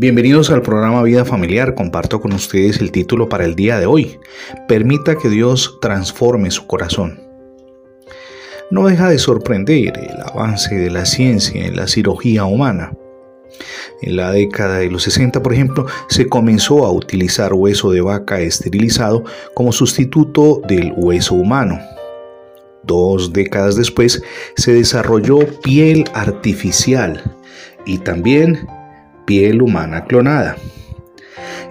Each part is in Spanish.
Bienvenidos al programa Vida Familiar. Comparto con ustedes el título para el día de hoy. Permita que Dios transforme su corazón. No deja de sorprender el avance de la ciencia en la cirugía humana. En la década de los 60, por ejemplo, se comenzó a utilizar hueso de vaca esterilizado como sustituto del hueso humano. Dos décadas después se desarrolló piel artificial y también piel humana clonada.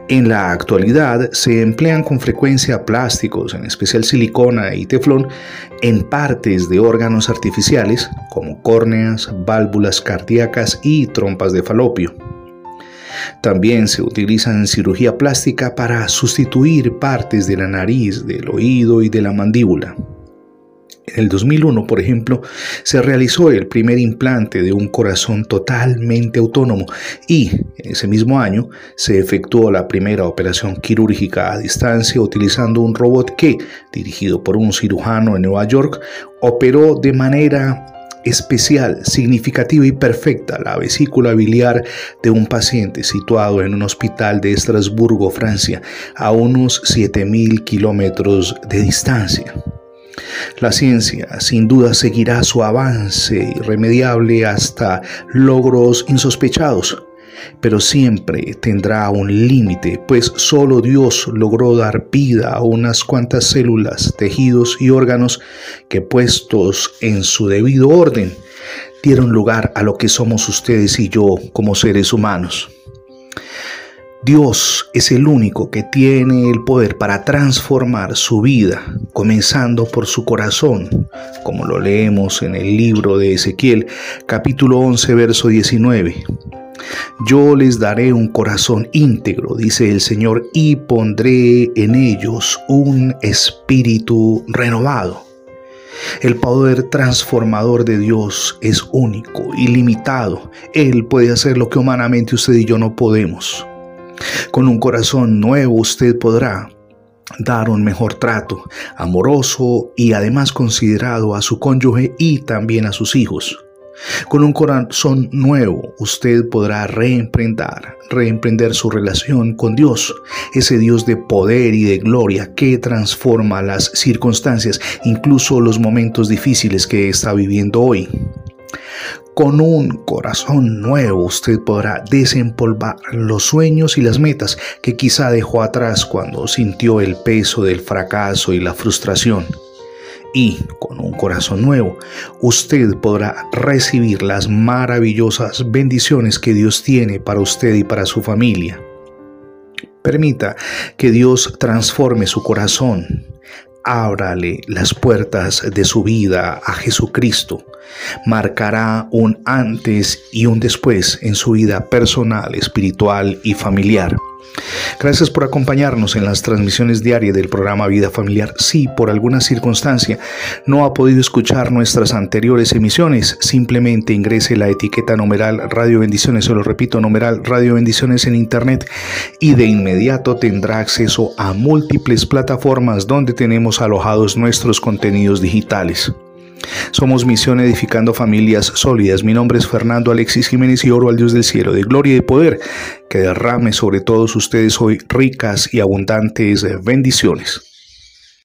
En la actualidad se emplean con frecuencia plásticos, en especial silicona y teflón, en partes de órganos artificiales como córneas, válvulas cardíacas y trompas de falopio. También se utilizan en cirugía plástica para sustituir partes de la nariz, del oído y de la mandíbula. En el 2001, por ejemplo, se realizó el primer implante de un corazón totalmente autónomo y ese mismo año se efectuó la primera operación quirúrgica a distancia utilizando un robot que, dirigido por un cirujano en Nueva York, operó de manera especial, significativa y perfecta la vesícula biliar de un paciente situado en un hospital de Estrasburgo, Francia, a unos 7.000 kilómetros de distancia. La ciencia sin duda seguirá su avance irremediable hasta logros insospechados, pero siempre tendrá un límite, pues solo Dios logró dar vida a unas cuantas células, tejidos y órganos que puestos en su debido orden dieron lugar a lo que somos ustedes y yo como seres humanos. Dios es el único que tiene el poder para transformar su vida, comenzando por su corazón, como lo leemos en el libro de Ezequiel, capítulo 11, verso 19. Yo les daré un corazón íntegro, dice el Señor, y pondré en ellos un espíritu renovado. El poder transformador de Dios es único, ilimitado. Él puede hacer lo que humanamente usted y yo no podemos. Con un corazón nuevo usted podrá dar un mejor trato, amoroso y además considerado a su cónyuge y también a sus hijos. Con un corazón nuevo usted podrá reemprender, reemprender su relación con Dios, ese Dios de poder y de gloria que transforma las circunstancias, incluso los momentos difíciles que está viviendo hoy. Con un corazón nuevo usted podrá desempolvar los sueños y las metas que quizá dejó atrás cuando sintió el peso del fracaso y la frustración. Y con un corazón nuevo, usted podrá recibir las maravillosas bendiciones que Dios tiene para usted y para su familia. Permita que Dios transforme su corazón ábrale las puertas de su vida a Jesucristo. Marcará un antes y un después en su vida personal, espiritual y familiar. Gracias por acompañarnos en las transmisiones diarias del programa Vida Familiar. Si por alguna circunstancia no ha podido escuchar nuestras anteriores emisiones, simplemente ingrese la etiqueta numeral Radio Bendiciones, se lo repito, numeral Radio Bendiciones en Internet y de inmediato tendrá acceso a múltiples plataformas donde tenemos alojados nuestros contenidos digitales. Somos Misión Edificando Familias Sólidas. Mi nombre es Fernando Alexis Jiménez y oro al Dios del cielo de gloria y de poder que derrame sobre todos ustedes hoy ricas y abundantes bendiciones.